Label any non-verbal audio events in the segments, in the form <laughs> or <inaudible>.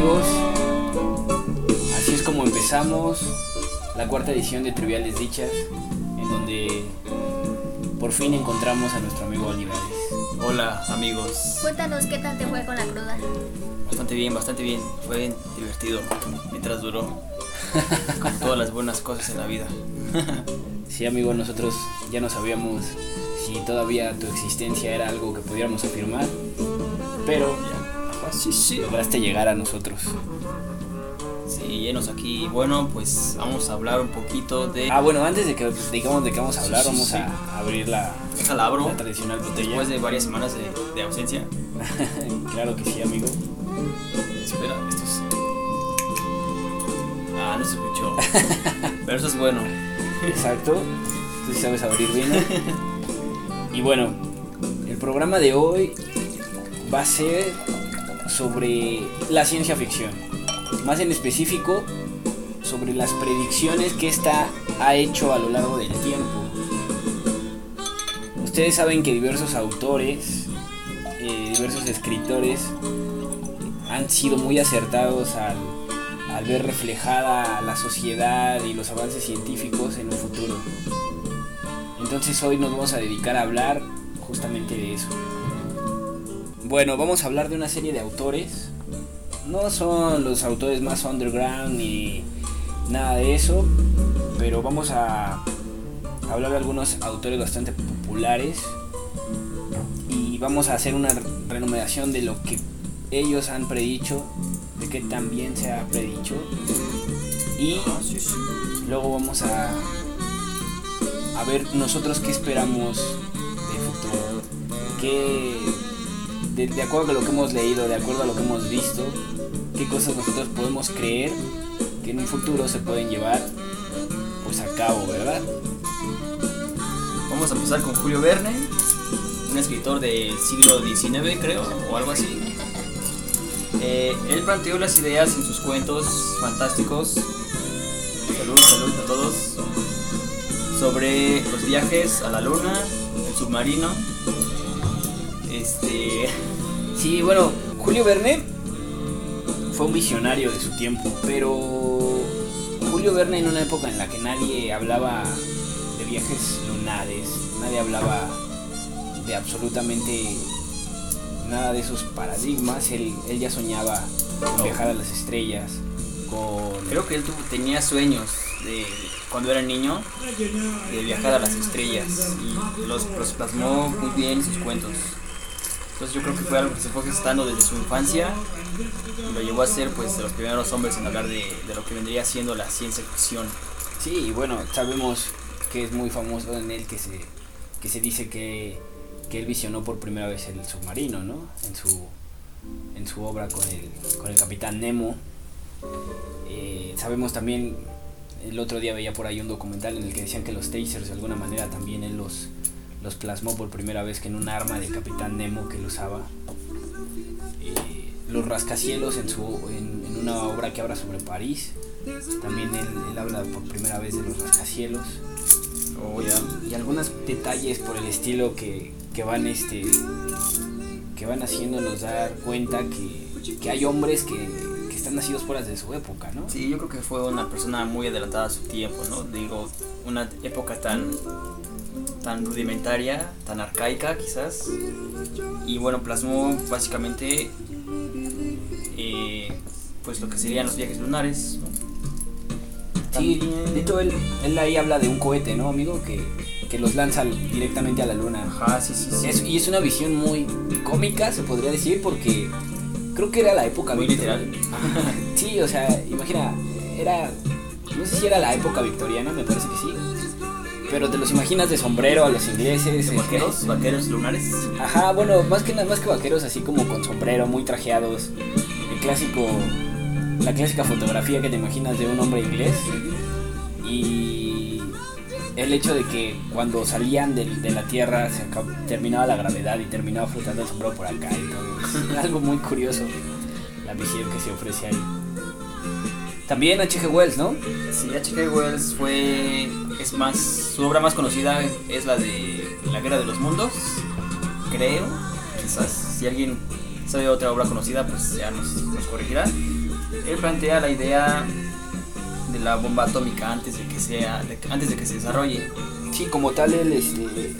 amigos, así es como empezamos la cuarta edición de Triviales Dichas, en donde por fin encontramos a nuestro amigo Olivares. Hola amigos, cuéntanos qué tal te fue con la cruda. bastante bien, bastante bien, fue divertido mientras duró, <laughs> como todas las buenas cosas en la vida. <laughs> Sí amigo, nosotros ya no sabíamos si todavía tu existencia era algo que pudiéramos afirmar, pero sí, sí. lograste llegar a nosotros. Sí, llenos aquí. Bueno, pues vamos a hablar un poquito de... Ah, bueno, antes de que digamos de qué vamos a hablar, Sí, sí, vamos sí. a abrir la, abro. la tradicional botella. Después de varias semanas de, de ausencia. <laughs> claro que sí, amigo. Espera, esto es... Ah, no se escuchó. <laughs> Pero eso es bueno. Exacto. Tú sabes abrir vino. <laughs> Y bueno, el programa de hoy va a ser sobre la ciencia ficción. Más en específico, sobre las predicciones que ésta ha hecho a lo largo del tiempo. Ustedes saben que diversos autores, eh, diversos escritores han sido muy acertados al, al ver reflejada la sociedad y los avances científicos en un futuro. Entonces hoy nos vamos a dedicar a hablar justamente de eso. Bueno, vamos a hablar de una serie de autores. No son los autores más underground ni nada de eso, pero vamos a hablar de algunos autores bastante populares y vamos a hacer una renumeración de lo que ellos han predicho, de que también se ha predicho y Ah, luego vamos a a ver nosotros qué esperamos de futuro qué de, acuerdo a lo que hemos leído de acuerdo a lo que hemos visto qué cosas nosotros podemos creer que en un futuro se pueden llevar pues a cabo verdad Vamos a empezar con Julio Verne, un escritor del siglo XIX, creo, o algo así. Eh, él planteó las ideas en sus cuentos fantásticos. Salud, salud a todos. Sobre los viajes a la luna, el submarino. Este. Sí bueno Julio Verne fue un visionario de su tiempo pero Julio Verne en una época en la que nadie hablaba de viajes lunares nadie hablaba de absolutamente nada de esos paradigmas. Él, él ya soñaba con viajar a las estrellas, con... Creo que él tuvo- tenía sueños de cuando era niño de viajar a las estrellas y los, los plasmó muy bien en sus cuentos. Entonces yo creo que fue algo que se fue gestando desde su infancia y lo llevó a ser pues de los primeros hombres en hablar de, de lo que vendría siendo la ciencia ficción. Sí, y bueno, sabemos que es muy famoso en él que se, que se dice que, que él visionó por primera vez el submarino, ¿no? En su, en su obra con el, con el capitán Nemo. Eh, sabemos también, el otro día veía por ahí un documental en el que decían que los tasers de alguna manera también él los, los plasmó por primera vez que en un arma del capitán Nemo que él usaba. Eh, los rascacielos en, su, en, en una obra que habla sobre París. También él, él habla por primera vez de los rascacielos. Oh, ya. Y algunos detalles por el estilo que, que van este que van haciéndonos dar cuenta que, que hay hombres que, que están nacidos fuera de su época, ¿no? Sí, yo creo que fue una persona muy adelantada a su tiempo, ¿no? Digo, una época tan tan rudimentaria, tan arcaica quizás. Y bueno, plasmó básicamente eh, pues lo que serían los viajes lunares. ¿no? Sí, de hecho él, él ahí habla de un cohete, ¿no, amigo? Que, que los lanza directamente a la luna. Ajá, sí, sí, sí. Es- y es una visión muy cómica, se podría decir, porque creo que era la época Muy literal. <laughs> Sí, o sea, imagina, era. No sé si era la época victoriana, me parece que sí. Pero te los imaginas de sombrero a los ingleses. ¿De eh, vaqueros? ¿Vaqueros lunares? Ajá, bueno, más que nada, más que vaqueros, así como con sombrero, muy trajeados. El clásico. La clásica fotografía que te imaginas de un hombre inglés. Y. El hecho de que cuando salían de, de la tierra se terminaba la gravedad y terminaba flotando el sombrero por acá y todo. Es <laughs> algo muy curioso la visión que se ofrece ahí. También H.G. Wells, ¿no? Sí, H.G. Wells fue. Es más. Su obra más conocida es la de La Guerra de los Mundos. Creo. Quizás si alguien sabe otra obra conocida, pues ya nos, nos corregirá. Él plantea la idea de la bomba atómica antes de que sea. de antes de que se desarrolle. Sí, como tal, él, este,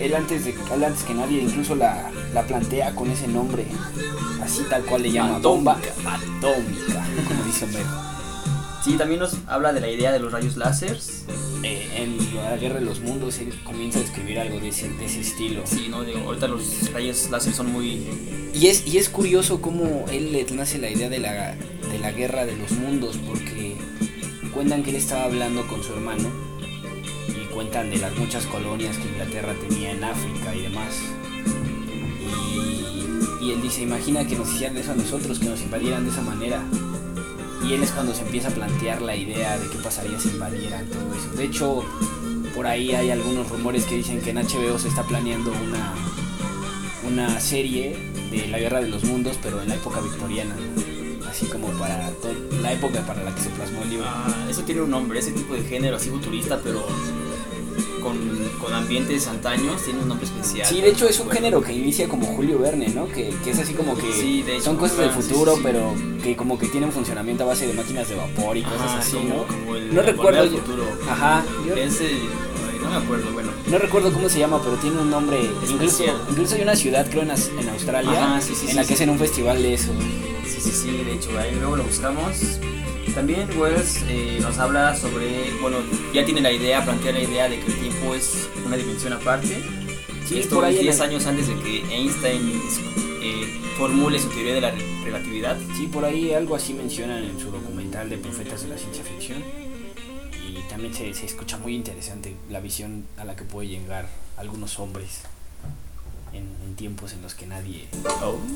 él antes, de, él antes que nadie incluso la, la plantea con ese nombre, así tal cual le llama, bomba atómica, <laughs> como dice Homero. Sí, también nos habla de la idea de los rayos láseres. Eh, en la Guerra de los Mundos él comienza a escribir algo de ese, de ese estilo. Sí, ¿no? Digo, ahorita los rayos láser son muy. Y es, y es curioso cómo él le nace la idea de la, de la Guerra de los Mundos, porque cuentan que él estaba hablando con su hermano cuentan de las muchas colonias que Inglaterra tenía en África y demás. Y, él dice, imagina que nos hicieran eso a nosotros, que nos invadieran de esa manera. Y él es cuando se empieza a plantear la idea de qué pasaría si invadieran todo eso. De hecho, por ahí hay algunos rumores que dicen que en HBO se está planeando una, una serie de la Guerra de los Mundos, pero en la época victoriana. Así como para la época para la que se plasmó el libro. Ah, eso tiene un nombre, ese tipo de género así futurista, pero con, con ambientes antaños, tiene un nombre especial. Sí, de hecho es un género que inicia como Julio Verne, ¿no? Que, que es así como que Sí, de hecho, son cosas del futuro, sí, sí. pero que como que tienen funcionamiento a base de máquinas de vapor y cosas así, como, ¿no? como el No el recuerdo yo- futuro. Ajá, yo- no me acuerdo, bueno. No recuerdo cómo se llama, pero tiene un nombre. Incluso, incluso hay una ciudad, creo, en, en Australia, Ajá, en la que hacen un festival de eso. Sí, sí, sí, de hecho, ahí luego lo buscamos. También Wells eh, nos habla sobre, bueno, ya tiene la idea, plantea la idea de que el tiempo es una dimensión aparte. Sí, Esto es en 10 el- años antes de que Einstein eh, formule su teoría de la re- relatividad. Sí, por ahí algo así mencionan en su documental de Profetas de la Ciencia Ficción. Y también se, se escucha muy interesante la visión a la que puede llegar algunos hombres en, en tiempos en los que nadie,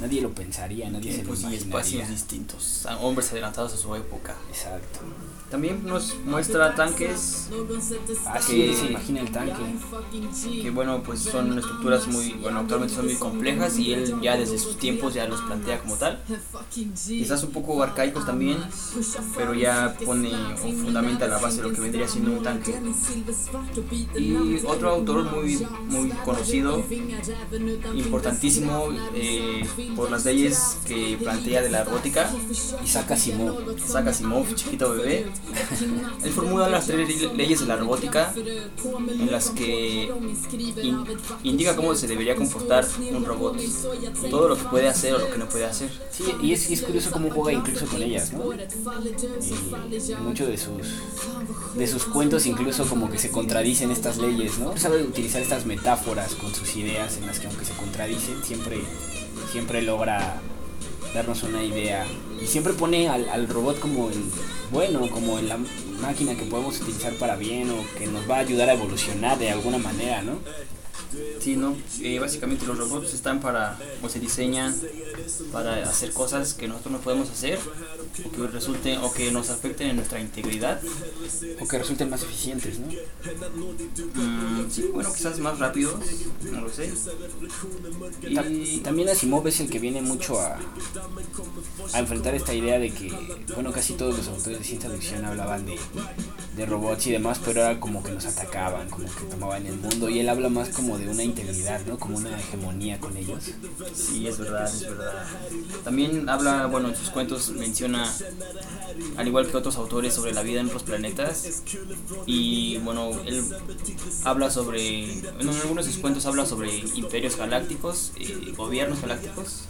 nadie lo pensaría, nadie se lo Tiempos y imaginaría. espacios distintos, a hombres adelantados a su época. Exacto. También nos muestra tanques Así Que- se imagina el tanque. que bueno pues son estructuras muy bueno actualmente son muy complejas y él ya desde sus tiempos ya los plantea como tal quizás un poco arcaicos también pero ya pone o fundamenta la base de lo que vendría siendo un tanque y otro autor muy muy conocido importantísimo eh, por las leyes que plantea de la robótica Isaac Asimov. Isaac Asimov, chiquito bebé. Él formula las tres le- leyes de la robótica en las que in- indica cómo se debería comportar un robot. Todo lo que puede hacer o lo que no puede hacer. Sí, y es, curioso cómo juega incluso con ellas, ¿no? Muchos de sus de sus cuentos incluso como que se contradicen estas leyes, ¿no? Sabe utilizar estas metáforas con sus ideas en las que aunque se contradicen siempre siempre logra darnos una idea y siempre pone al, al robot como el bueno, como en la máquina que podemos utilizar para bien o que nos va a ayudar a evolucionar de alguna manera, ¿no? Sí, ¿no? Eh, básicamente los robots están para, o se diseñan para hacer cosas que nosotros no podemos hacer o que resulten o que nos afecten en nuestra integridad. O que resulten más eficientes, ¿no? Mm, sí, bueno, quizás más rápidos, no lo sé. Y También Asimov es el que viene mucho a, a enfrentar esta idea de que, bueno, casi todos los autores de ciencia ficción hablaban de, de robots y demás, pero era como que nos atacaban, como que tomaban el mundo, y él habla más como de una integridad, ¿no? Como una hegemonía con ellos. Sí, es verdad, es verdad. También habla, bueno, en sus cuentos menciona, al igual que otros autores, sobre la vida en otros planetas. Y bueno, él habla sobre, en algunos de sus cuentos habla sobre imperios galácticos, eh, gobiernos galácticos.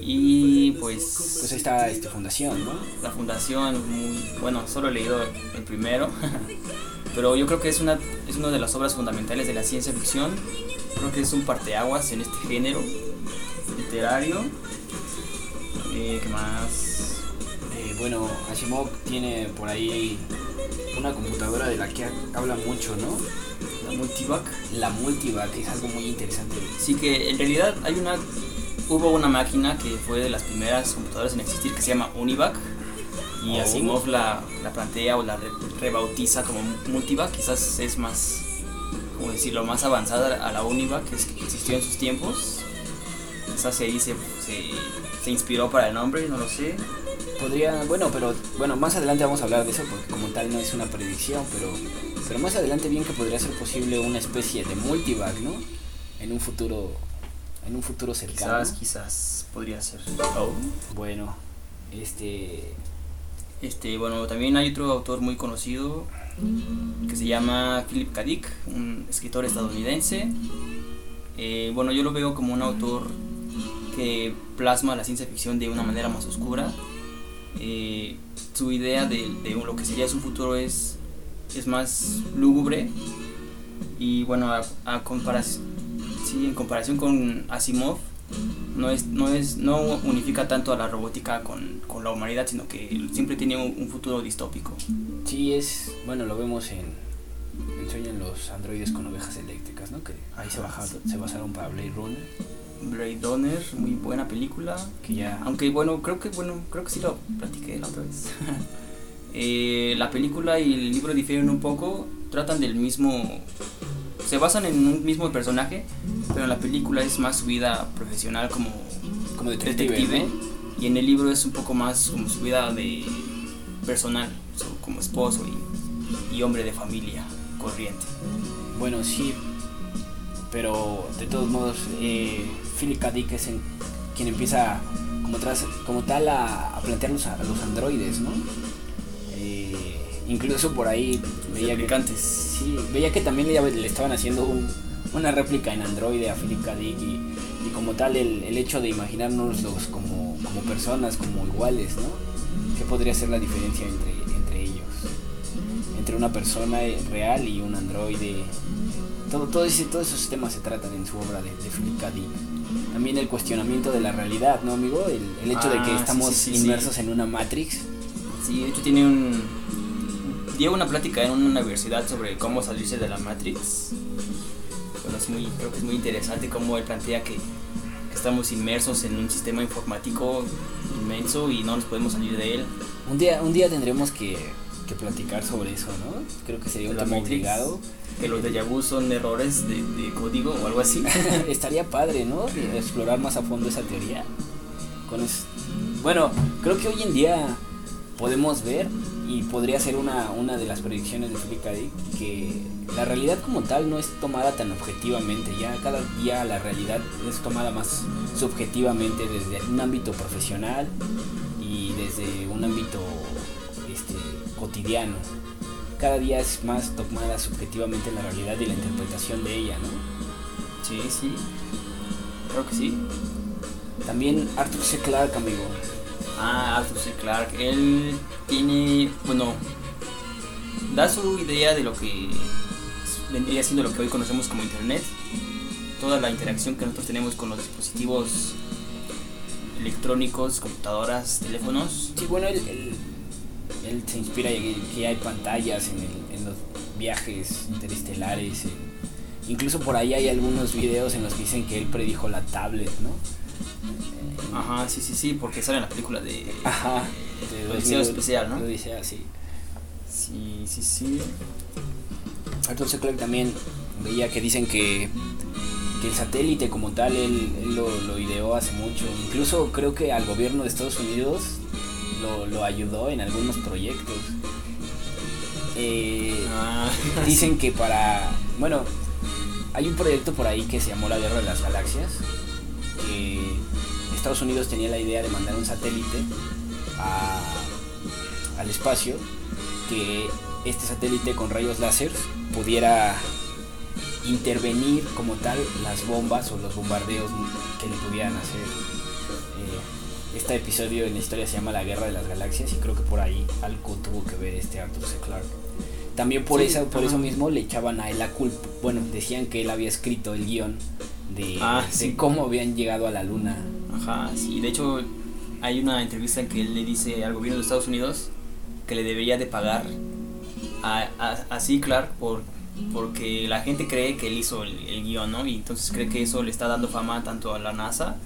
Y pues... Pues ahí está esta fundación, ¿no? La fundación, muy, bueno, solo he leído el primero. <laughs> pero yo creo que es una, es una de las obras fundamentales de la ciencia ficción. Creo que es un parteaguas en este género literario. Eh, ¿Qué más? Eh, bueno, Asimov tiene por ahí una computadora de la que habla mucho, ¿no? La Multivac. La Multivac es algo muy interesante. Sí, que en realidad hay una. Hubo una máquina que fue de las primeras computadoras en existir que se llama Univac y oh. Asimov la, la, plantea o la rebautiza como Multivac, quizás es más, como decirlo, más avanzada a la Univac que existió en sus tiempos. Quizás ahí se, se, se inspiró para el nombre, no lo sé. Podría, bueno, pero bueno, más adelante vamos a hablar de eso porque como tal no es una predicción, pero, pero más adelante bien que podría ser posible una especie de multivac, ¿no? En un futuro, en un futuro cercano. Quizás, quizás podría ser. Oh. Bueno, este, este, bueno, también hay otro autor muy conocido que se llama Philip K. Dick, un escritor estadounidense. Eh, bueno, yo lo veo como un autor que plasma la ciencia ficción de una manera más oscura. Eh, su idea de, lo que sería su futuro es, es más lúgubre y bueno, sí, en comparación con Asimov, no es, no es, no unifica tanto a la robótica con, con la humanidad, sino que siempre tiene un, futuro distópico. Sí, es, bueno, lo vemos en, en Sueño en los androides con ovejas eléctricas, ¿no? Que ahí se, se basaron para Blade Runner. Blade Runner, muy buena película. Que ya. Aunque bueno, creo que bueno, creo que sí lo platiqué la otra vez. <laughs> eh, la película y el libro difieren un poco, tratan del mismo se basan en un mismo personaje, pero en la película es más su vida profesional como, como detective, y en el libro es un poco más como su vida de personal, como esposo y, y hombre de familia corriente. Bueno, sí, pero de todos modos, eh, Philip K. Dick es quien empieza como, tras, como tal a, a plantear los, a los androides, ¿no? Incluso por ahí veía que, sí, veía que también le, estaban haciendo una réplica en Android a Philip K. Dick y, como tal el, el, hecho de imaginarnos como, como personas, como iguales, ¿no? ¿Qué podría ser la diferencia entre, entre ellos? Entre una persona real y un androide. Todo, todo ese, todos esos temas se tratan en su obra de, de Philip K. Dick. También el cuestionamiento de la realidad, ¿no, amigo? El, el hecho de que ah, estamos inmersos en una Matrix. Sí, de hecho tiene un, dio una plática en una universidad sobre cómo salirse de la Matrix. Bueno, es muy, creo que es muy interesante cómo él plantea que, estamos inmersos en un sistema informático inmenso y no nos podemos salir de él. Un día, un día tendremos que, que platicar sobre eso, ¿no? Creo que sería un tema obligado. Que los de vu son errores de, de, código o algo así. <laughs> Estaría padre, ¿no? explorar más a fondo esa teoría. Con Bueno, creo que hoy en día podemos ver y podría ser una, una de las predicciones de Philip K. Dick que la realidad como tal no es tomada tan objetivamente, ya cada día la realidad es tomada más subjetivamente desde un ámbito profesional y desde un ámbito este, cotidiano. Cada día es más tomada subjetivamente la realidad y la interpretación de ella, ¿no? Sí, sí, creo que sí. También Arthur C. Clarke, amigo, Ah, Arthur C. Clarke. Él tiene, da su idea de lo que vendría siendo lo que hoy conocemos como Internet. Toda la interacción que nosotros tenemos con los dispositivos electrónicos, computadoras, teléfonos. Sí, bueno, él, él, se inspira en que hay pantallas en, en los viajes interestelares. incluso por ahí hay algunos videos en los que dicen que él predijo la tablet, ¿no? Ajá, sí, sí, sí, porque sale en la película de. Ajá. De edición especial, ¿no? Odisea, sí. Sí, sí, sí. Arthur C. Clarke también veía que dicen que, que el satélite como tal él, lo, lo, ideó hace mucho. Incluso creo que al gobierno de Estados Unidos lo, lo ayudó en algunos proyectos. Eh, ah. <laughs> Dicen que para. Bueno, hay un proyecto por ahí que se llamó la Guerra de las Galaxias. Que Estados Unidos tenía la idea de mandar un satélite a- al espacio. Que este satélite con rayos láser pudiera intervenir como tal las bombas o los bombardeos que le pudieran hacer. Eh, este episodio en la historia se llama La Guerra de las Galaxias y creo que por ahí algo tuvo que ver este Arthur C. Clarke. También por, Sí, esa, por eso mismo le echaban a él la culpa. Bueno, decían que él había escrito el guion de, Ah, de cómo habían llegado a la luna. Ajá, sí, de hecho hay una entrevista en que él le dice al gobierno de Estados Unidos que le debería de pagar a, a, a C. Clark por, porque la gente cree que él hizo el, el guion, ¿no? Y entonces cree que eso le está dando fama tanto a la NASA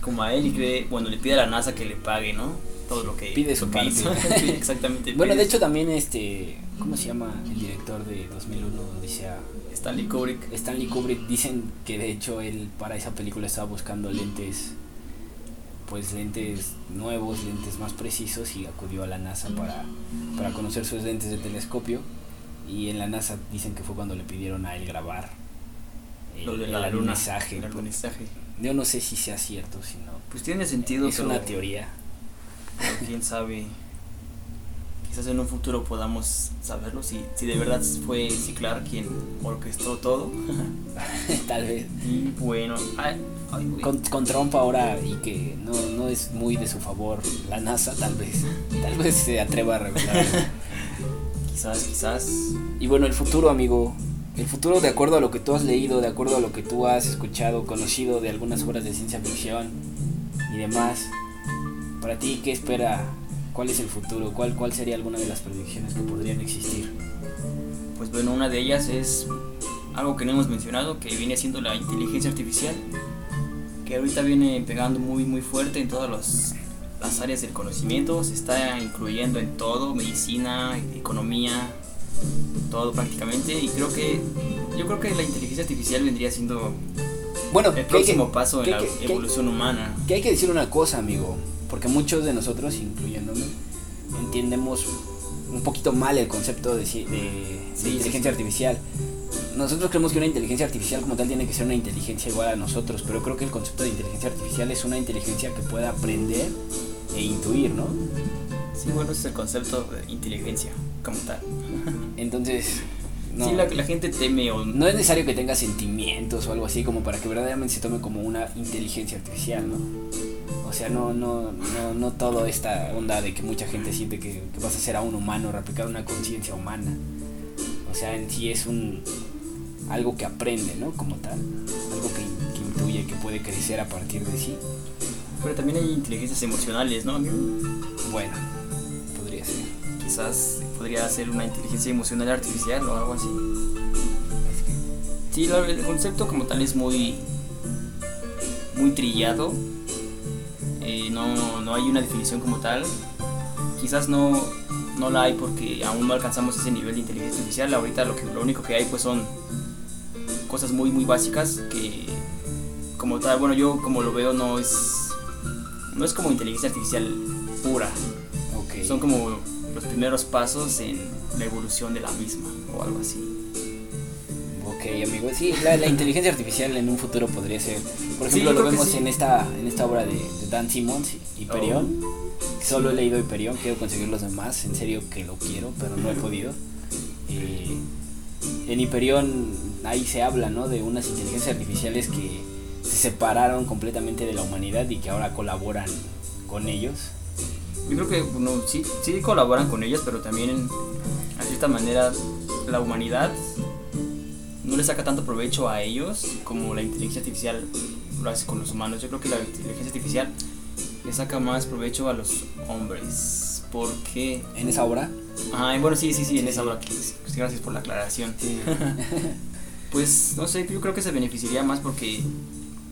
como a él y cree, bueno, le pide a la NASA que le pague, ¿no? Todo lo que, Pide su parte. <laughs> Sí, exactamente. Bueno, de hecho también este, ¿cómo se llama el director de 2001 Odisea? Stanley Kubrick. Stanley Kubrick dicen que de hecho él para esa película estaba buscando lentes pues lentes nuevos, lentes más precisos y acudió a la NASA para, para conocer sus lentes de telescopio y en la NASA dicen que fue cuando le pidieron a él grabar el, Lo de el la luna. alunizaje. El alunizaje. Yo no sé si sea cierto, si no. Pues tiene sentido, Es pero una teoría. pero quién sabe. Quizás en un futuro podamos saberlo si, si de verdad fue C. Clark quien orquestó todo. <laughs> Tal vez. Y bueno, ay, ay, güey. Con, con Trump ahora y que no, no es muy de su favor la NASA, tal vez. Tal vez se atreva a revelar. <laughs> quizás, quizás. Y bueno, el futuro, amigo. El futuro, de acuerdo a lo que tú has leído, de acuerdo a lo que tú has escuchado, conocido de algunas obras de ciencia ficción y demás. Para ti, ¿qué espera? ¿Cuál es el futuro? ¿Cuál, ¿Cuál sería alguna de las predicciones que podrían existir? Pues bueno, una de ellas es algo que no hemos mencionado, que viene siendo la inteligencia artificial, que ahorita viene pegando muy muy fuerte en todas los- las áreas del conocimiento, se está incluyendo en todo, medicina, economía, todo prácticamente, y creo que yo creo que la inteligencia artificial vendría siendo Bueno, el que- próximo paso en la que- que hay- evolución humana. que hay que decir una cosa, amigo, porque muchos de nosotros, incluyéndome, entendemos un poquito mal el concepto de, inteligencia sí, artificial. Nosotros creemos que una inteligencia artificial como tal tiene que ser una inteligencia igual a nosotros, pero creo que el concepto de inteligencia artificial es una inteligencia que pueda aprender e intuir, ¿no? Sí, bueno, ese es el concepto de inteligencia como tal. Entonces, no, Sí, la, la gente teme o no es necesario que tenga sentimientos o algo así como para que verdaderamente se tome como una inteligencia artificial, ¿no? O sea, no, no, no, no todo esta onda de que mucha gente siente que, que vas a ser a un humano, replicar una conciencia humana. O sea, en sí es un algo que aprende, ¿no? Como tal. Algo que, que intuye, que puede crecer a partir de sí. Pero también hay inteligencias emocionales, ¿no? Bueno. Quizás podría ser una inteligencia emocional artificial o algo así. Sí, el concepto como tal es muy, muy trillado. Eh, no, no hay una definición como tal. Quizás no, no la hay porque aún no alcanzamos ese nivel de inteligencia artificial. Ahorita lo, que, lo único que hay pues son cosas muy muy básicas que como tal, bueno yo como lo veo no es no es como inteligencia artificial pura. Ok. Son como los primeros pasos en la evolución de la misma o algo así. Ok, amigo. Sí, la, la inteligencia artificial en un futuro podría ser. Por ejemplo, lo vemos sí. en esta en esta obra de, de Dan Simmons, Hyperion. Solo he leído Hyperion, quiero conseguir los demás. En serio que lo quiero, pero no he podido. Eh, en Hyperion ahí se habla, ¿no? De unas inteligencias artificiales que se separaron completamente de la humanidad y que ahora colaboran con ellos. Yo creo que bueno, sí, sí colaboran con ellas, pero también a cierta manera la humanidad no le saca tanto provecho a ellos como la inteligencia artificial lo hace con los humanos. Yo creo que la inteligencia artificial le saca más provecho a los hombres. Porque... En esa obra. Ah, bueno, sí, sí, sí, en Sí, esa sí. que- Gracias por la aclaración. <laughs> Pues no sé, yo creo que se beneficiaría más porque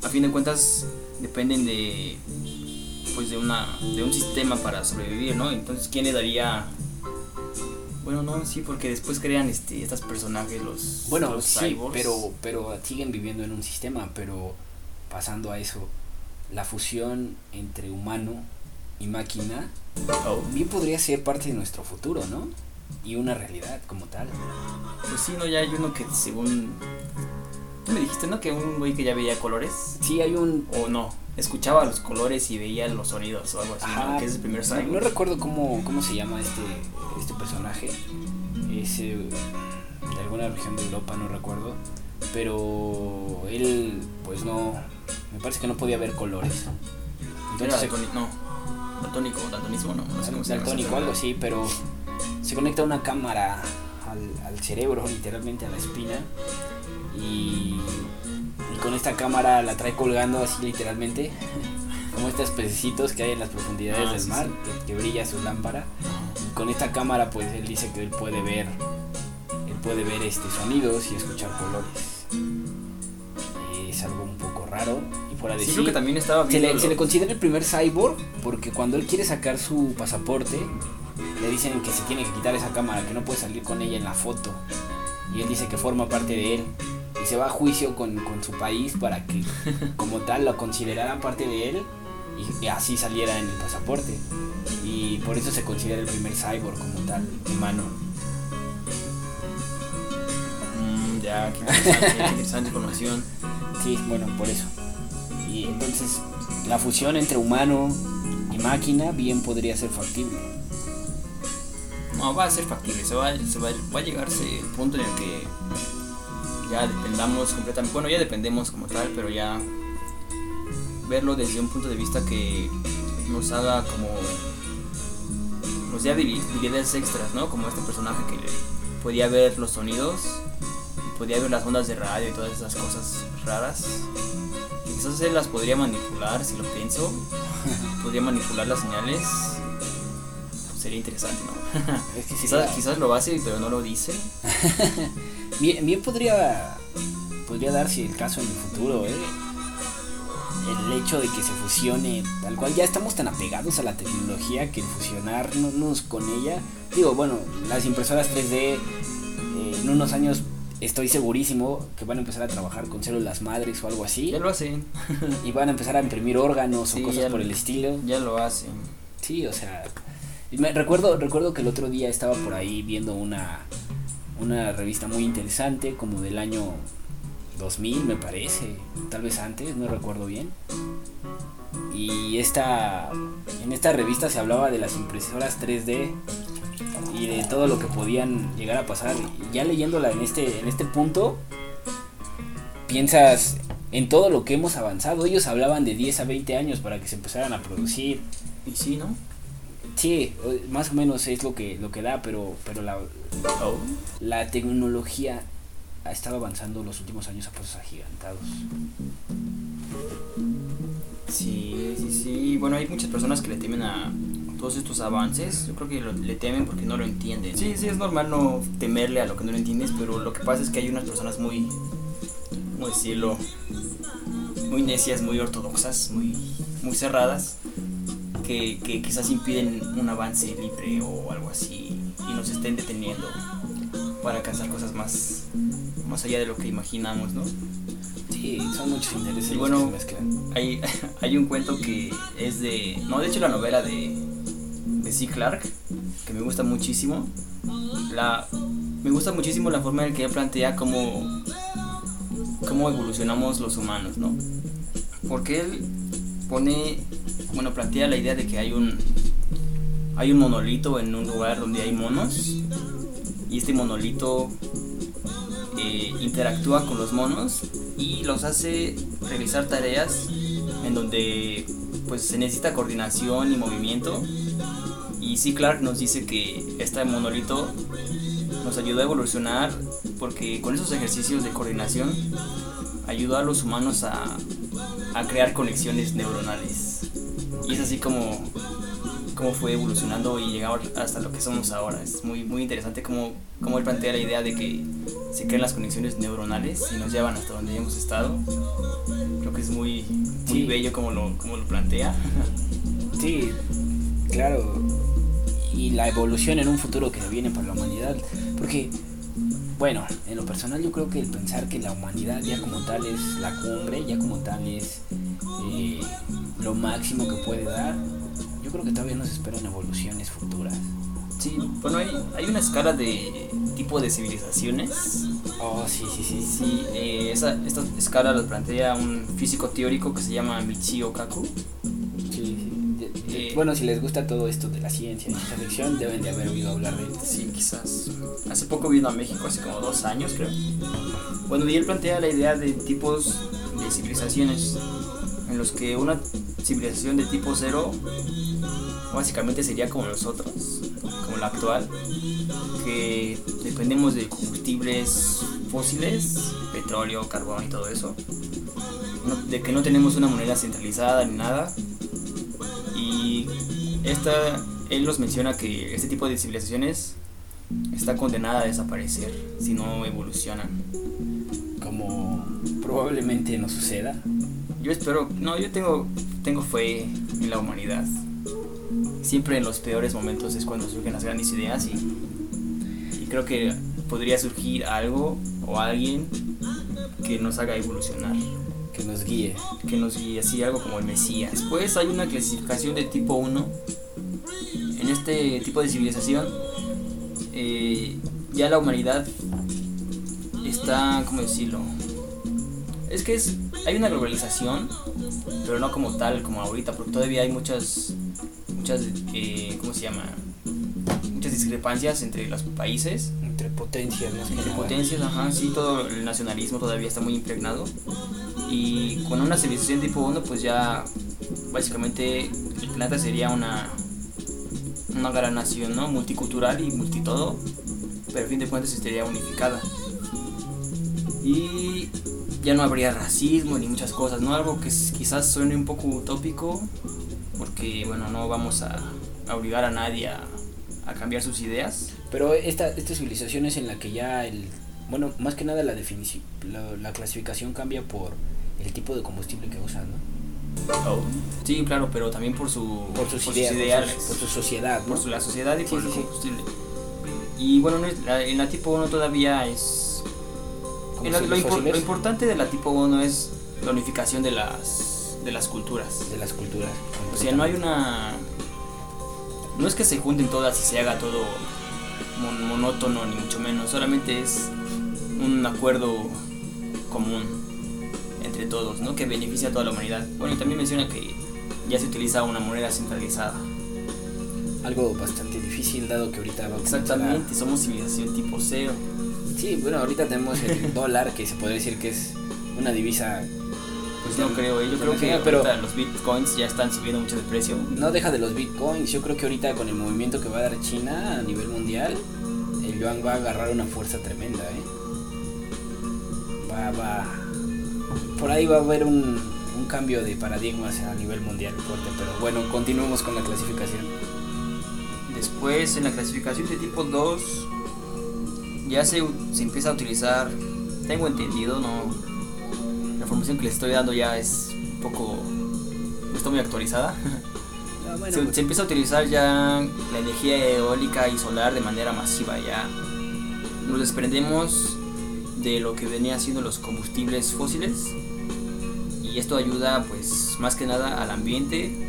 a fin de cuentas dependen de pues de una de un sistema para sobrevivir, ¿no? Entonces, ¿quién le daría Bueno, no, sí, porque después crean este estos personajes los Bueno, los sí, cyborgs. pero, pero siguen viviendo en un sistema, pero pasando a eso, la fusión entre humano y máquina Oh, bien podría ser parte de nuestro futuro, ¿no? Y una realidad como tal. pues sí, no, ya hay uno que según Tú me dijiste, ¿no? Que un güey que ya veía colores. Sí, hay un... O no, escuchaba los colores y veía los sonidos o algo así, ¿no? Ajá, Que es el primer no, cyborg. no recuerdo cómo, cómo se llama este, este personaje. Es eh, de alguna región de Europa, no recuerdo. Pero él, pues no... Me parece que no podía ver colores. Era Entonces se no, daltónico, daltonismo, no, no sé cómo se llama. daltónico, algo así, pero se conecta una cámara al, al cerebro, literalmente a la espina, y, y con esta cámara la trae colgando así literalmente, <laughs> como estos pececitos que hay en las profundidades Ah, del sí, mar, sí. Que, que brilla su lámpara. Y con esta cámara, pues él dice que él puede ver, él puede ver este sonidos y escuchar colores. Es algo un poco raro y fuera de Sí, sí. creo que también estaba Se le, se le considera el primer cyborg porque cuando él quiere sacar su pasaporte, le dicen que se tiene que quitar esa cámara, que no puede salir con ella en la foto. Y él dice que forma parte de él. Y se va a juicio con, con su país para que, <laughs> como tal, lo consideraran parte de él y, y así saliera en el pasaporte. Y por eso se considera el primer cyborg como tal, humano. Mm, ya, qué interesante, qué interesante información. Sí, bueno, por eso. Y entonces, la fusión entre humano y máquina bien podría ser factible. No, va a ser factible, se va, se va, va a llegarse el punto en el que ya dependamos completamente, bueno, ya dependemos como tal, pero ya verlo desde un punto de vista que nos haga como, nos dé habili- habilidades extras, ¿no? Como este personaje que podía ver los sonidos, podía ver las ondas de radio y todas esas cosas raras. Y quizás él las podría manipular, si lo pienso, <laughs> podría manipular las señales. Sería interesante, ¿no? Es que <laughs> Quizás, quizás lo hace, pero no lo dice. <laughs> Bien, bien podría, podría darse el caso en el futuro, ¿eh? El hecho de que se fusione, tal cual ya estamos tan apegados a la tecnología que fusionarnos con ella, digo, bueno, las impresoras 3D eh, en unos años estoy segurísimo que van a empezar a trabajar con células madres o algo así Ya lo hacen. y van a empezar a imprimir órganos Sí, o cosas por lo- el estilo. Ya lo hacen. Sí, o sea, me, recuerdo, recuerdo que el otro día estaba por ahí viendo una, una revista muy interesante, como del año 2000 me parece, tal vez antes, no recuerdo bien. Y esta, en esta revista se hablaba de las impresoras 3D y de todo lo que podían llegar a pasar. Ya leyéndola en este, en este punto, piensas en todo lo que hemos avanzado. Ellos hablaban de 10 a 20 años para que se empezaran a producir. Y sí, ¿no? Sí, más o menos es lo que, lo que da, pero, pero la, Oh. la tecnología ha estado avanzando los últimos años a pasos agigantados. Sí, sí, sí. Bueno, hay muchas personas que le temen a todos estos avances. Yo creo que lo- le temen porque no lo entienden. Sí, sí, es normal no temerle a lo que no lo entiendes, pero lo que pasa es que hay unas personas muy, ¿cómo decirlo? Muy necias, muy ortodoxas, muy, muy cerradas, que, que quizás impiden un avance libre o algo así y nos estén deteniendo para alcanzar cosas más, más allá de lo que imaginamos, ¿no? Sí, son muchos intereses Y bueno, que se mezclan. Hay, <laughs> hay un cuento que es de. No, de hecho, la novela de. de C. Clark, que me gusta muchísimo. La, me gusta muchísimo la forma en que ella plantea cómo. cómo evolucionamos los humanos, ¿no? Porque él pone. Bueno, plantea la idea de que hay un. hay un monolito en un lugar donde hay monos. Y este monolito eh, interactúa con los monos y los hace realizar tareas en donde pues se necesita coordinación y movimiento y sí Clark nos dice que este monolito nos ayudó a evolucionar porque con esos ejercicios de coordinación ayudó a los humanos a, a crear conexiones neuronales y es así como cómo fue evolucionando y llegar hasta lo que somos ahora. Es muy, muy interesante cómo, cómo él plantea la idea de que se crean las conexiones neuronales y nos llevan hasta donde hemos estado. Creo que es muy, muy Sí. bello como lo, como lo plantea. <laughs> Sí, claro. Y la evolución en un futuro que viene para la humanidad. Porque, bueno, en lo personal yo creo que el pensar que la humanidad ya como tal es la cumbre, ya como tal es eh, lo máximo que puede dar, yo creo que todavía nos esperan evoluciones futuras. Sí, bueno, hay, hay una escala de tipo de civilizaciones. Oh, sí, sí, sí. Sí, eh, esa, esta escala la plantea un físico teórico que se llama Michio Kaku. Sí, sí. Eh, bueno, si les gusta todo esto de la ciencia y ciencia ficción, deben de haber oído hablar de él. Sí, quizás. Hace poco vino a México, hace como dos años creo. Bueno, y él plantea la idea de tipos de civilizaciones, en los que una civilización de tipo cero básicamente sería como nosotros, como la actual, que dependemos de combustibles fósiles, petróleo, carbón y todo eso, de que no tenemos una moneda centralizada ni nada, y esta, él nos menciona que este tipo de civilizaciones está condenada a desaparecer si no evolucionan. Como probablemente no suceda. Yo espero, no, yo tengo, tengo fe en la humanidad. Siempre en los peores momentos es cuando surgen las grandes ideas y, y creo que podría surgir algo o alguien que nos haga evolucionar, Que nos guíe. que nos guíe así, algo como el Mesías. Después hay una clasificación de tipo 1. En este tipo de civilización eh, ya la humanidad está, ¿cómo decirlo? Es que es, hay una globalización, pero no como tal, como ahorita, porque todavía hay muchas, muchas, eh, ¿cómo se llama? Muchas discrepancias entre los países, Entre potencias, más entre nada. potencias, ajá, sí, todo el nacionalismo todavía está muy impregnado. Y con una civilización tipo 1, pues ya básicamente el planeta sería una, una gran nación, ¿no? Multicultural y multitodo, pero a fin de cuentas estaría unificada. Y ya no habría racismo ni muchas cosas, ¿no? Algo que quizás suene un poco utópico, porque, bueno, no vamos a, a obligar a nadie a, a cambiar sus ideas. Pero esta, esta civilización es en la que ya el... Bueno, más que nada la definición, la, la clasificación cambia por el tipo de combustible que usan, ¿no? Sí, claro, pero también por, su, Por sus, por ideas, por ideales, sus- por su sociedad, ¿no? por su- la sociedad y Sí, por sí, el sí. combustible. Y bueno, no es- la- en la tipo 1 todavía es... lo, importante de la tipo 1 es la unificación de las, de las culturas. de las culturas. O sea, no hay una... No es que se junten todas y se haga todo mon- monótono, ni mucho menos. Solamente es un acuerdo común entre todos, ¿no? Que beneficia a toda la humanidad. Bueno, y también menciona que ya se utiliza una moneda centralizada. Algo bastante difícil dado que ahorita va a comenzar Exactamente, somos civilización tipo cero. Sí, bueno, ahorita tenemos el <laughs> dólar que se podría decir que es una divisa Pues no creo, ¿eh? yo creo que pero ahorita los bitcoins ya están subiendo mucho de precio. no deja de los bitcoins. Yo creo que ahorita con el movimiento que va a dar China a nivel mundial, el yuan va a agarrar una fuerza tremenda, ¿eh? Va, va. Por ahí va a haber un, un cambio de paradigmas a nivel mundial fuerte, pero bueno, continuemos con la clasificación. Después, en la clasificación de tipo 2, ya se, se empieza a utilizar, tengo entendido, no, la información que les estoy dando ya es un poco, no está muy actualizada. <laughs> Ah, bueno, se, pues, se empieza a utilizar ya la energía eólica y solar de manera masiva, ya nos desprendemos de lo que venía siendo los combustibles fósiles y esto ayuda pues más que nada al ambiente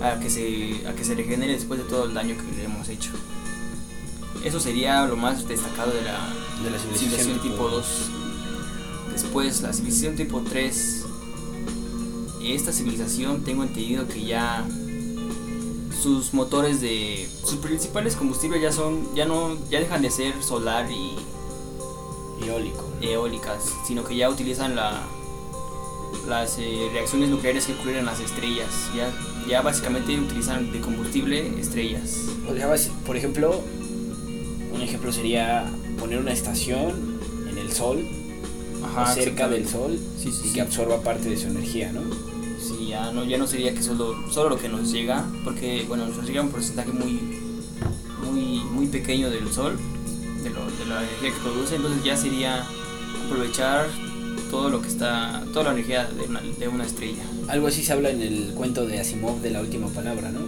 a que se a que se regenere después de todo el daño que le hemos hecho. Eso sería lo más destacado de la de la civilización tipo 2. Después la civilización tipo 3. Esta civilización tengo entendido que ya sus motores de sus principales combustibles ya son ya no ya dejan de ser solar y Eólico. eólicas, sino que ya utilizan la las eh, reacciones nucleares que ocurren en las estrellas. Ya ya básicamente utilizan de combustible estrellas. Por ejemplo, ejemplo sería poner una estación en el sol, Ajá, o cerca del sol, Sí, sí, y que absorba parte de su energía, ¿no? Sí, ya no, ya no sería que solo, solo lo que nos llega, porque bueno, nos llega un porcentaje muy, muy, muy pequeño del sol, de, lo, de la energía que produce, entonces ya sería aprovechar todo lo que está, toda la energía de una, de una estrella. Algo así se habla en el cuento de Asimov de la última palabra, ¿no?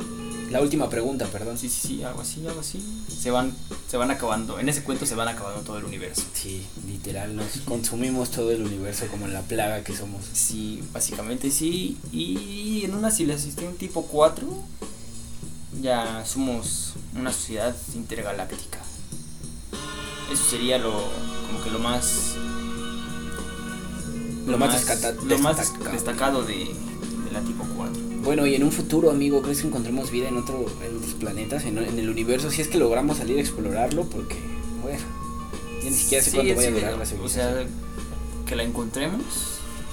La última pregunta, perdón. Sí, sí, sí, algo así, algo así. Se van, se van acabando, en ese cuento se van acabando todo el universo. Sí, literal, nos consumimos todo el universo como la plaga que somos. Sí, básicamente sí. Y en una civilización tipo 4 ya somos una sociedad intergaláctica. Eso sería lo como que lo más Lo más lo más destacado. destacado de, de la tipo 4. Bueno, y en un futuro, amigo, ¿crees que encontremos vida en, otro, en otros planetas, en, en el universo? Si es que logramos salir a explorarlo, porque, bueno, ya ni siquiera sé Sí, cuánto vaya a durar la O civilización. sea, que la encontremos,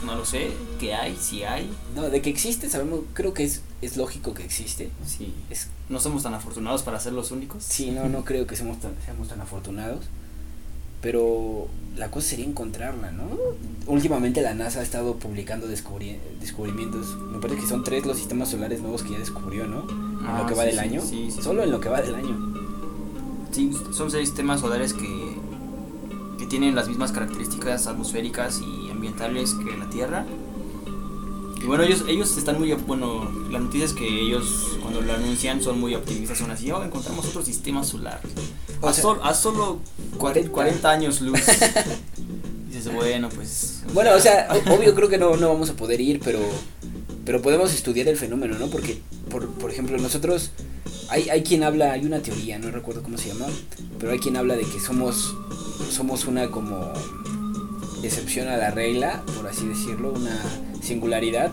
no lo sé, que hay, si hay. no, de que existe, sabemos, creo que es, es lógico que existe. Sí, Es, no somos tan afortunados para ser los únicos. sí, no, no creo que seamos tan, seamos tan afortunados. Pero la cosa sería encontrarla, ¿no? Últimamente la NASA ha estado publicando descubri- descubrimientos. Me parece que son tres los sistemas solares nuevos que ya descubrió, ¿no? En Ah, lo que va del sí, año. sí, sí, Solo en lo que va del año. Sí, son seis sistemas solares que, que tienen las mismas características atmosféricas y ambientales que la Tierra. Y bueno, ellos, ellos están muy, bueno, la noticia es que ellos cuando lo anuncian son muy optimistas, son así, oh, encontramos otro sistema solar. O a, sea, sol- a solo 40, 40 años luz. <laughs> Dices, bueno, pues... Bueno, o sea, obvio creo que no, no vamos a poder ir, pero, pero podemos estudiar el fenómeno, ¿no? Porque, por, por ejemplo, nosotros, hay, hay quien habla, hay una teoría, no recuerdo cómo se llama, pero hay quien habla de que somos, somos una como excepción a la regla, por así decirlo, una singularidad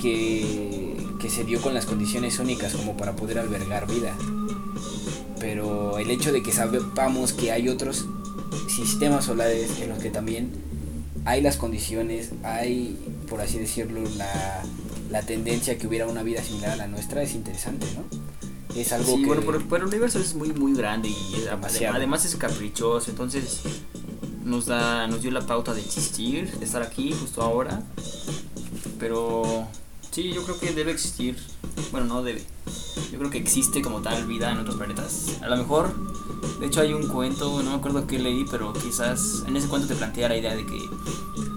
que, que se dio con las condiciones únicas como para poder albergar vida. Pero el hecho de que sepamos que hay otros sistemas solares en los que también hay las condiciones, hay, por así decirlo, la, la tendencia que hubiera una vida similar a la nuestra es interesante, ¿no? Es algo Sí, que... bueno, pero, pero el universo es muy, muy grande y es- Demasiado. además es caprichoso, entonces nos da, nos dio la pauta de existir, de estar aquí justo ahora. Pero sí, yo creo que debe existir, bueno, no debe. Yo creo que existe como tal vida en otros planetas. A lo mejor, de hecho hay un cuento, no me acuerdo qué leí, pero quizás en ese cuento te plantea la idea de que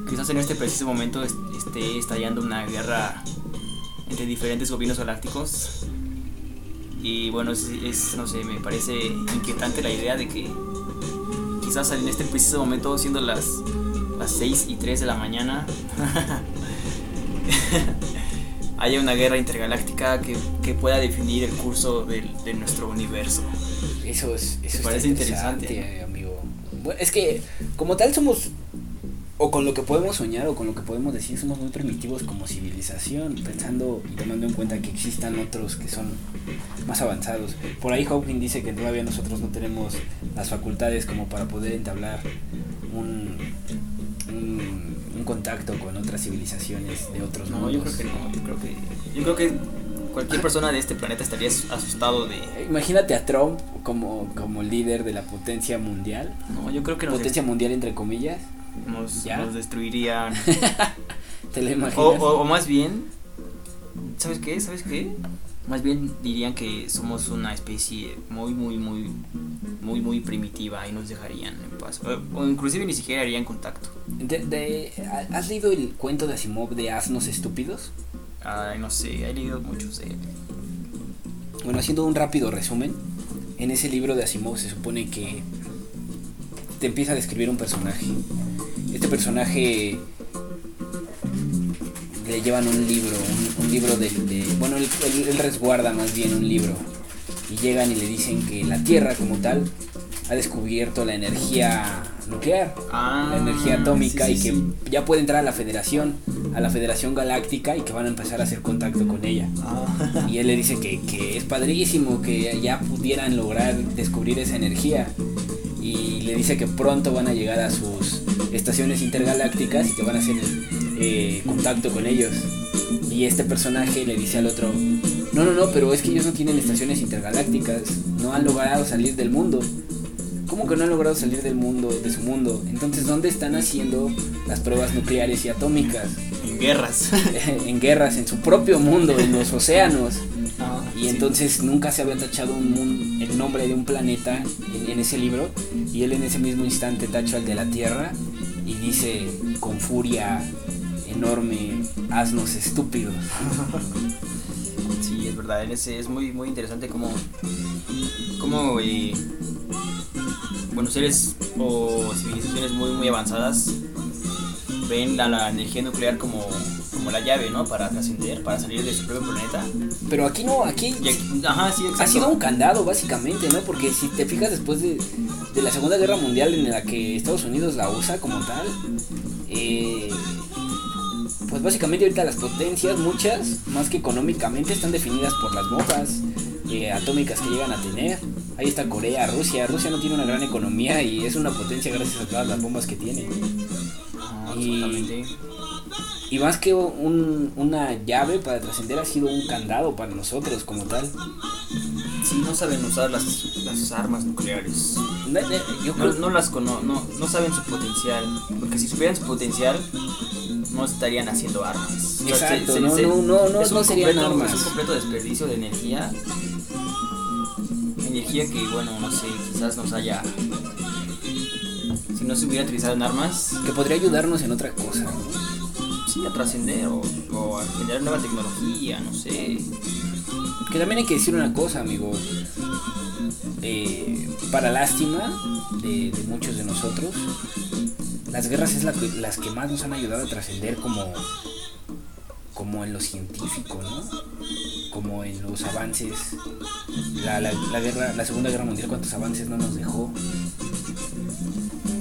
quizás en este preciso momento est- esté estallando una guerra entre diferentes gobiernos galácticos y bueno, es, no sé, me parece inquietante la idea de que quizás en este preciso momento, siendo las, las 6 y 3 de la mañana, <laughs> <laughs> haya una guerra intergaláctica que, que pueda definir el curso del- de nuestro universo. Eso es, eso Parece interesante, interesante, amigo. Bueno, es que como tal somos, o con lo que podemos soñar, o con lo que podemos decir, somos muy primitivos como civilización, pensando y tomando en cuenta que existan otros que son más avanzados. Por ahí Hawking dice que todavía nosotros no tenemos las facultades como para poder entablar un, un, un contacto con otras civilizaciones de otros No, mundos. yo creo que no, yo creo que, yo creo que cualquier persona de este planeta estaría asustado de... Imagínate a Trump como, como líder de la potencia mundial. No, yo creo que nos, Potencia mundial entre comillas. nos, ¿Ya? nos destruirían. <laughs> ¿Te la imaginas? O, o, o más bien, ¿sabes qué? ¿Sabes qué? Más bien dirían que somos una especie muy, muy, muy, muy, muy primitiva y nos dejarían en paz. O, o inclusive ni siquiera harían contacto. De- de- ¿Has leído el cuento de Asimov de asnos estúpidos? Ay, no sé, he leído muchos de él. Bueno, haciendo un rápido resumen, en ese libro de Asimov se supone que te empieza a describir un personaje. Este personaje le llevan un libro, un, un libro de, de- bueno, él, él- él resguarda más bien un libro y llegan y le dicen que la Tierra como tal ha descubierto la energía nuclear, Ah, la energía atómica sí, y que sí. ya puede entrar a la Federación, a la Federación Galáctica y que van a empezar a hacer contacto con ella. Ah. Y él le dice que, que es padrísimo, que ya pudieran lograr descubrir esa energía. Y le dice que pronto van a llegar a sus estaciones intergalácticas y que van a hacer eh, contacto con ellos. Y este personaje le dice al otro, no, no, no, pero es que ellos no tienen estaciones intergalácticas, no han logrado salir del mundo. ¿Cómo que no han logrado salir del mundo, de su mundo? Entonces, ¿dónde están haciendo las pruebas nucleares y atómicas? En guerras. <laughs> en guerras, en su propio mundo, en los océanos. Ah, Y sí. entonces nunca se había tachado un el nombre de un planeta en, en ese libro. Y él en ese mismo instante tacha el de la Tierra y dice con furia enorme, asnos estúpidos. <laughs> Sí, es verdad, ese es muy, muy interesante cómo, cómo eh, bueno, seres o civilizaciones muy, muy avanzadas ven la energía nuclear como, como la llave, ¿no? Para trascender, para salir de su propio planeta. Pero aquí no, aquí ajá, sí, ha sido un candado básicamente, ¿no? Porque si te fijas después de, de la Segunda Guerra Mundial en la que Estados Unidos la usa como tal, eh, pues básicamente ahorita las potencias, muchas, más que económicamente, están definidas por las bombas eh, atómicas que llegan a tener. Ahí está Corea, Rusia. Rusia no tiene una gran economía y es una potencia gracias a todas las bombas que tiene. Ajá, y-. Y más que un- una llave para trascender ha sido un candado para nosotros como tal. Sí, no saben usar las, las armas nucleares. Ne- Yo No, creo no las cono no, no saben su potencial. Porque si supieran su potencial, no estarían haciendo armas. O sea, se- Exacto, no, se- no, no, no, es un no serían completo- armas. Es un completo desperdicio de energía. Energía que, bueno, no sé, quizás nos haya. Si no se hubiera utilizado en armas, que podría ayudarnos en otra cosa. ¿no? sí, a trascender o, o a generar nueva tecnología, no sé. Que también hay que decir una cosa, amigo. Eh, para lástima de, de muchos de nosotros, las guerras es la que- las que más nos han ayudado a trascender como, como en lo científico, ¿no? Como en los avances. La, la, la guerra, la Segunda Guerra Mundial, cuántos avances no nos dejó.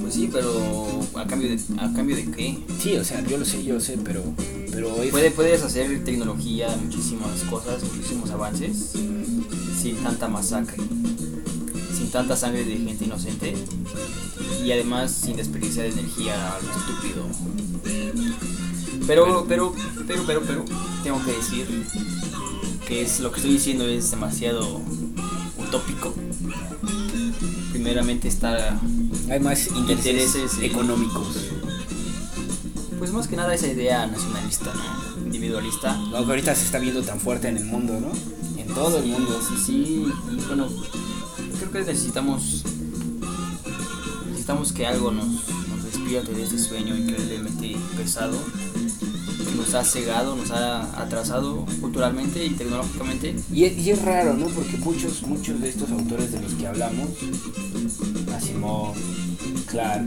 Pues sí, pero ¿a cambio de, a cambio de qué? Sí, o sea, yo lo sé, yo lo sé, pero, pero es- Puede, puedes hacer tecnología, muchísimas cosas, muchísimos avances, sin tanta masacre, tanta sangre de gente inocente y además sin desperdiciar energía a lo estúpido. Pero, pero, pero, pero, pero, tengo que decir que es lo que estoy diciendo es demasiado utópico. Primeramente está hay más intereses, económicos. Pues más que nada esa idea nacionalista, ¿no? Individualista. Lo que ahorita se está viendo tan fuerte en el mundo, ¿no? En todo el mundo. Sí, sí, y bueno, creo que necesitamos necesitamos que algo nos, nos despierte de este sueño increíblemente pesado que nos ha cegado, nos ha atrasado culturalmente y tecnológicamente. Y es, y es raro, ¿no? Porque muchos, muchos de estos autores de los que hablamos, Asimov, Clark,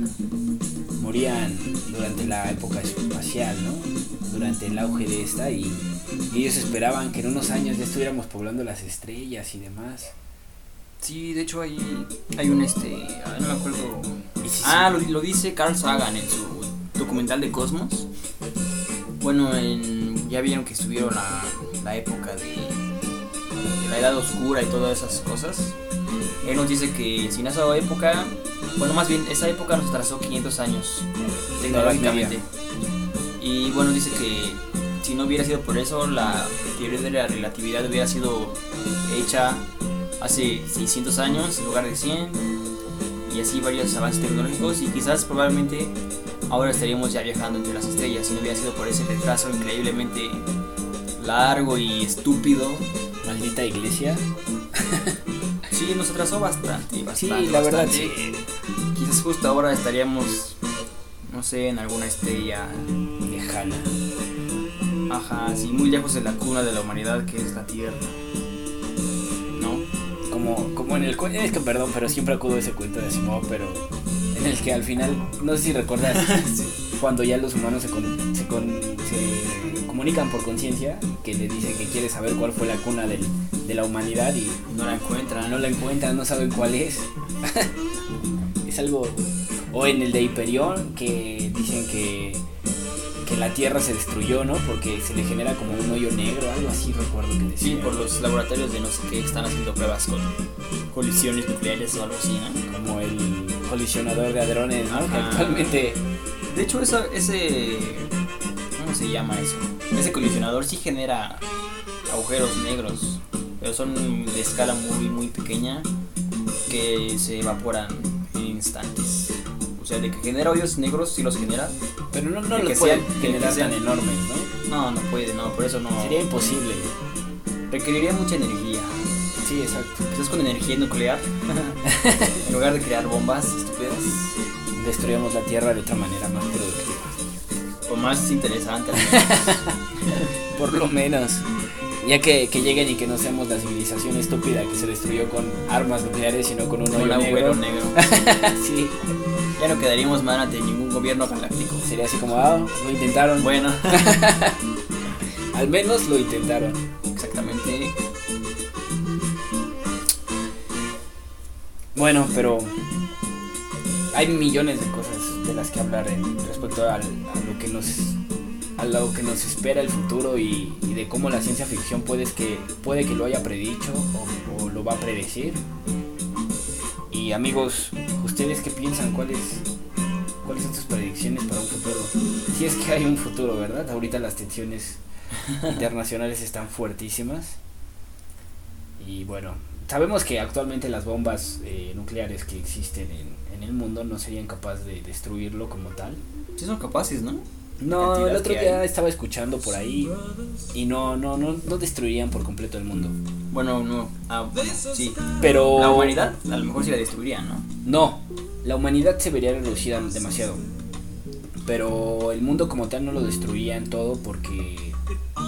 morían durante la época espacial, ¿no? Durante el auge de esta y, y ellos esperaban que en unos años ya estuviéramos poblando las estrellas y demás. Sí, de hecho hay, hay un este, ah, no me acuerdo. Ah, lo, lo dice Carl Sagan en su documental de Cosmos. Bueno, en, ya vieron que estuvieron la, la época de, de la edad oscura y todas esas cosas. Él nos dice que sin esa época, bueno, más bien esa época nos atrasó 500 años tecnológicamente. Y bueno, dice que si no hubiera sido por eso, la teoría de la relatividad hubiera sido hecha hace 600 años en lugar de 100 y así varios avances tecnológicos y quizás probablemente ahora estaríamos ya viajando entre las estrellas si no hubiera sido por ese retraso increíblemente largo y estúpido. Maldita iglesia. <laughs> Sí, nos atrasó bastante, bastante. Sí, la verdad, bastante. Quizás justo ahora estaríamos, no sé, en alguna estrella Lejana. Ajá, sí, muy lejos de la cuna de la humanidad que es la Tierra. Como, como en el cuento, es que perdón, pero siempre acudo a ese cuento de Asimov, pero en el que al final, no sé si recuerdas, <laughs> cuando ya los humanos se, con- se, con- se comunican por conciencia, que le dice que quiere saber cuál fue la cuna del- de la humanidad y No la encuentran. no la encuentran, no saben cuál es. <laughs> es algo... O en el de Hyperion, que dicen que, que la Tierra se destruyó, ¿no? Porque se le genera como un hoyo negro, algo así recuerdo que decía. Sí, por los laboratorios de no sé qué están haciendo pruebas con colisiones nucleares o algo así, ¿no? como el colisionador de hadrones, ¿no? Que Ajá. actualmente De hecho, eso, ese. ¿Cómo se llama eso? Ese colisionador sí genera agujeros negros, pero son de escala muy, muy pequeña que se evaporan en instantes. O sea, de que genera hoyos negros, sí los genera. Pero no, no De que pueden sean- generar que sean- tan enormes, ¿no? No, no puede, no, por eso no. Sería imposible. Requeriría mucha energía. Sí, exacto. Quizás con energía nuclear, <laughs> en lugar de crear bombas estúpidas, Destruíamos la Tierra de otra manera más productiva. o más interesante. <laughs> Por lo menos. Ya que, que lleguen y que no seamos la civilización estúpida que se destruyó con armas nucleares, sino con un hoyo negro. negro. <laughs> sí. Ya no quedaríamos mal ante ningún gobierno galáctico. Sería así como, ah, lo intentaron. Bueno, <laughs> Al menos lo intentaron. Exactamente. Bueno, pero hay millones de cosas de las que hablar en, respecto al- a lo que nos a lo que nos espera el futuro y, y de cómo la ciencia ficción puede que puede que lo haya predicho o, o lo va a predecir. Y amigos, ustedes qué piensan cuáles cuáles son sus predicciones para un futuro? Si es que hay un futuro, ¿verdad? Ahorita las tensiones <laughs> internacionales están fuertísimas. Y bueno, sabemos que actualmente las bombas eh, nucleares que existen en, en el mundo no serían capaces de destruirlo como tal. Sí son capaces, ¿no? No, el otro día hay. estaba escuchando por ahí y no, no, no, no destruirían por completo el mundo. Bueno, no. Ah, bueno, sí. Pero La humanidad a lo mejor sí la destruiría, ¿no? No, la humanidad se vería reducida demasiado. Pero el mundo como tal no lo destruirían todo porque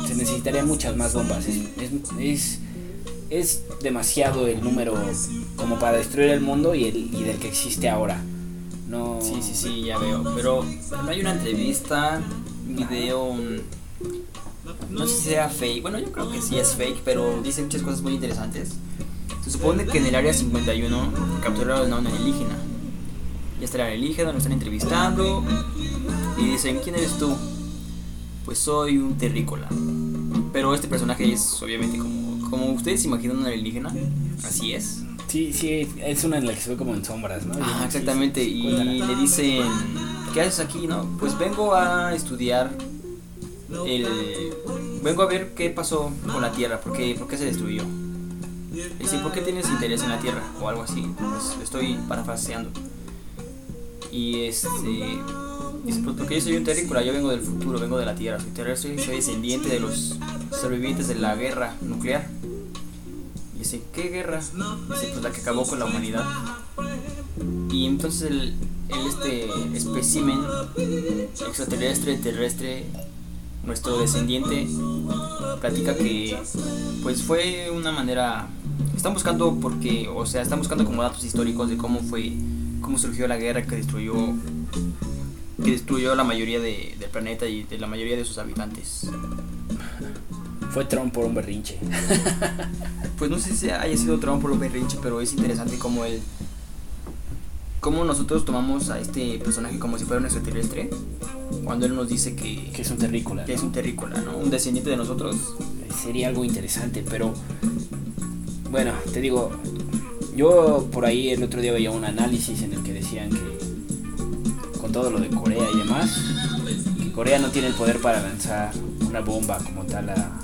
se necesitarían muchas más bombas. Es, es, es, es demasiado el número como para destruir el mundo y, el, y del que existe ahora. No. Sí, sí, sí, ya veo. Pero no hay una entrevista, un video, un- no sé si sea fake. Bueno, yo creo que sí es fake, pero dice muchas cosas muy interesantes. Se supone que en el área 51 capturaron a un alienígena. Ya está el alienígena, lo están entrevistando y dicen, ¿quién eres tú? Pues soy un terrícola. Pero este personaje es obviamente como, como ustedes se imaginan un alienígena. Así es. Sí, sí, es una en la que se ve como en sombras, ¿no? Ah, exactamente. Y le dicen, ¿qué haces aquí, no? Pues vengo a estudiar Vengo a ver qué pasó con la Tierra, por qué, por qué se destruyó. Le dice, ¿por qué tienes interés en la Tierra? O algo así. Pues estoy parafraseando. Y este... Dice, pues porque yo soy un terrícola, yo vengo del futuro, vengo de la Tierra, soy terrestre, soy descendiente de los sobrevivientes de la guerra nuclear. Y dice, ¿qué guerra? Dice, pues la que acabó con la humanidad. Y entonces el, el este espécimen extraterrestre, terrestre, nuestro descendiente, platica que pues fue una manera. Están buscando porque, o sea, están buscando como datos históricos de cómo fue, cómo surgió la guerra que destruyó, que destruyó la mayoría de- del planeta y de la mayoría de sus habitantes. Fue Trump por un berrinche. Pues no sé si haya sido Trump por un berrinche, pero es interesante cómo él. Cómo nosotros tomamos a este personaje como si fuera un extraterrestre. Cuando él nos dice que, Que es un terrícola. que es ¿no? un terrícola, ¿no? Un descendiente de nosotros. sería algo interesante, pero bueno, te digo, yo por ahí el otro día veía un análisis en el que decían que con todo lo de Corea y demás, que Corea no tiene el poder para lanzar una bomba como tal a,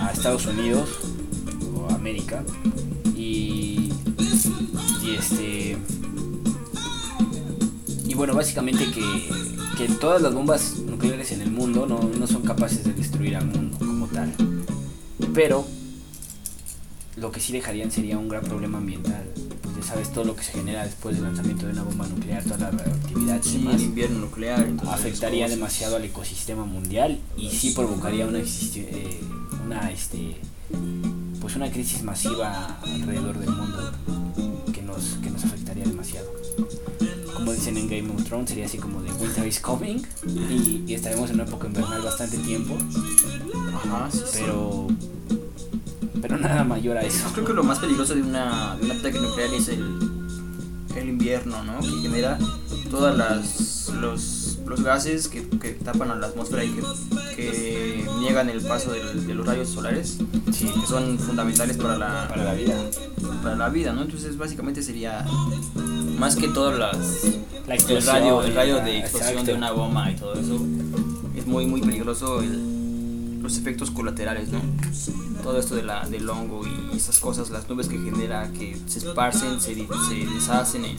a Estados Unidos o a América y, y este bueno, básicamente que, que todas las bombas nucleares en el mundo no, no son capaces de destruir al mundo como tal. Pero lo que sí dejarían sería un gran problema ambiental. Pues ya sabes todo lo que se genera después del lanzamiento de una bomba nuclear, toda la radioactividad Sí, demás, el invierno nuclear. afectaría demasiado al ecosistema mundial y sí provocaría una, eh, una este pues una crisis masiva alrededor del mundo dicen en Game of Thrones, sería así como de Winter is coming y, y estaremos en una época invernal bastante tiempo, Ajá, sí, sí. pero pero nada mayor a eso. Creo que lo más peligroso de una, de un ataque nuclear es el, el invierno, ¿no? Que genera todas las los, los gases que, que tapan a la atmósfera y que, que niegan el paso del- de los rayos solares, Sí, que son fundamentales para la, para la vida. para la vida, ¿no? Entonces básicamente sería más que todas las La el radio, el radio de explosión exacto. de una bomba y todo eso es muy muy peligroso el- los efectos colaterales, ¿no? Todo esto de la, del hongo y esas cosas, las nubes que genera, que se esparcen, se, se deshacen en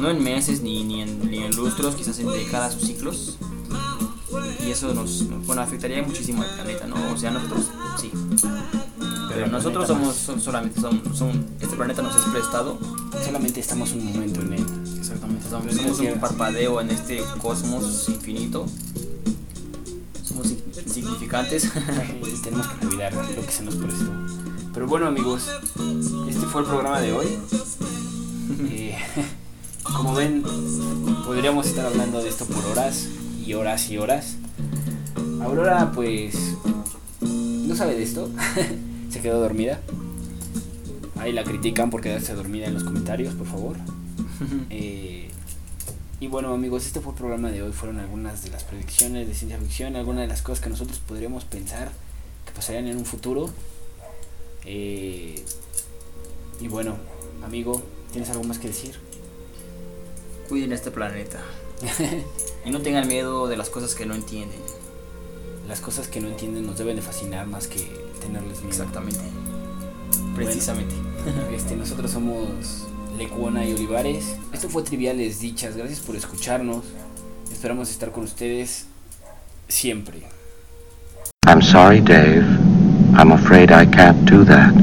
no en meses ni, ni, en, ni en lustros, quizás en décadas o ciclos. Y eso nos, nos- bueno, afectaría muchísimo al planeta, ¿no? O sea, nosotros sí. Pero nosotros somos son- solamente somos, son- este planeta nos es prestado Solamente estamos un momento en él. Somos, somos un parpadeo en este cosmos infinito. Somos in- insignificantes. <laughs> y tenemos que cuidar lo que se nos prestó. Pero bueno amigos, este fue el programa de hoy. <laughs> Eh, <laughs> como ven, podríamos estar hablando de esto por horas y horas y horas. Aurora pues no sabe de esto, se quedó dormida. Ahí la critican por quedarse dormida en los comentarios, por favor. Eh, y bueno amigos, este fue el programa de hoy. Fueron algunas de las predicciones de ciencia ficción, algunas de las cosas que nosotros podríamos pensar que pasarían en un futuro. Eh, y bueno, amigo, ¿tienes algo más que decir? Cuiden este planeta. <laughs> y no tengan miedo de las cosas que no entienden. Las cosas que no entienden nos deben de fascinar más que tenerles miedo. Exactamente. Precisamente. Este, nosotros somos Lecuona y Olivares. Esto fue Triviales Dichas. Gracias por escucharnos. Esperamos estar con ustedes siempre. I'm sorry, Dave. I'm afraid I can't do that.